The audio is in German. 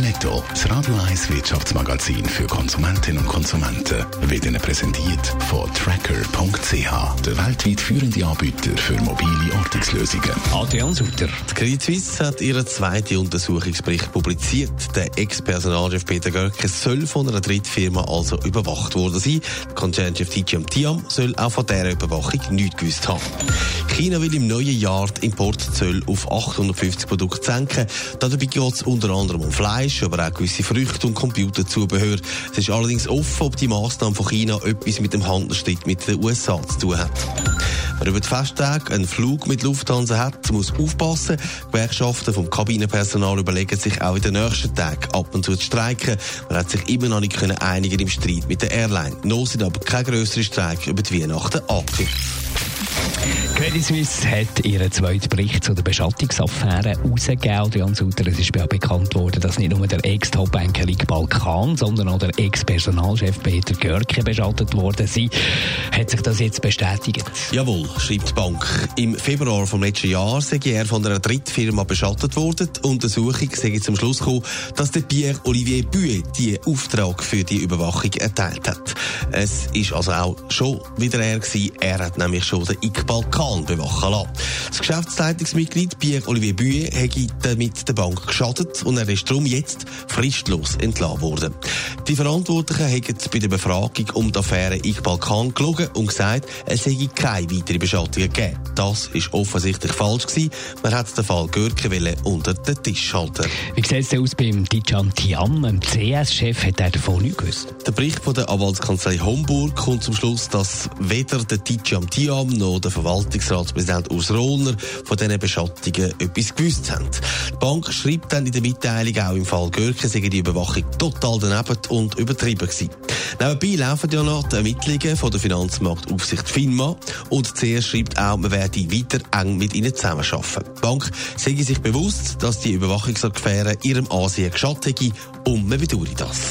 Netto, das Radio 1 Wirtschaftsmagazin für Konsumentinnen und Konsumenten, wird Ihnen präsentiert von Tracker.ch, der weltweit führende Anbieter für mobile Ortungslösungen. Adrian Sutter. Die Credit Suisse hat ihren zweiten Untersuchungsbericht publiziert. Der Ex-Personalchef Peter Görke soll von einer Drittfirma also überwacht worden sein. Der Konzernchef Tijiam Tiam soll auch von dieser Überwachung nichts gewusst haben. China will im neuen Jahr die Importzölle auf 850 Produkte senken. Dabei geht es unter anderem um Fleisch, aber auch gewisse Früchte und Computerzubehör. Es ist allerdings offen, ob die Maßnahme von China etwas mit dem Handelsstreit mit den USA zu tun hat. Wer über die Festtage einen Flug mit Lufthansa hat, muss aufpassen. Die Gewerkschaften vom Kabinenpersonal überlegen sich auch in den nächsten Tagen ab und zu zu streiken. Man hat sich immer noch nicht einigen im Streit mit der Airline. Noch sind aber keine grösseren Streik über die Weihnachten angekündigt. Credit Suisse hat ihren zweiten Bericht zu der Beschattungsaffäre herausgegeben. Adrian Sutter, es ist bekannt worden, dass nicht nur der Ex-Top-Banker Balkan, sondern auch der Ex-Personalchef Peter Görke beschattet worden sind. Hat sich das jetzt bestätigt? Jawohl, schreibt die Bank. Im Februar vom letzten Jahr sei er von einer Drittfirma beschattet worden. Die Untersuchung sei zum Schluss gekommen, dass der Pierre-Olivier Buet die Auftrag für die Überwachung erteilt hat. Es ist also auch schon wieder er gewesen. Er hat nämlich schon den Iqbal Khan bewachen lassen. Das Geschäftsleitungsmitglied Pierre-Olivier Buet hätte damit der Bank geschadet und er ist darum jetzt fristlos entlassen worden. Die Verantwortlichen haben bei der Befragung um die Affäre Iqbal Khan gelogen und gesagt, es hätte keine weitere Beschattungen gegeben. Das ist offensichtlich falsch gewesen. Man hat den Fall Görke unter den Tisch halten. Wie sieht es aus beim Tijan Tiam? Dem CS-Chef hat er davon nicht gewusst. Der Bericht von der Anwaltskanzlei Homburg kommt zum Schluss, dass weder der Tijan Tiam noch der Verwaltungsratspräsident Urs Rollner von diesen Beschattungen etwas gewusst haben. Die Bank schreibt dann in der Mitteilung, auch im Fall Görke sei die Überwachung total daneben und übertrieben gewesen. Nebenbei laufen ja noch die Ermittlungen von der Finanzmarktaufsicht FINMA und CS schreibt auch, man werde weiter eng mit ihnen zusammenarbeiten. Die Bank sei sich bewusst, dass die Überwachungsaffäre ihrem Ansehen geschadet hätte und man bedauere das.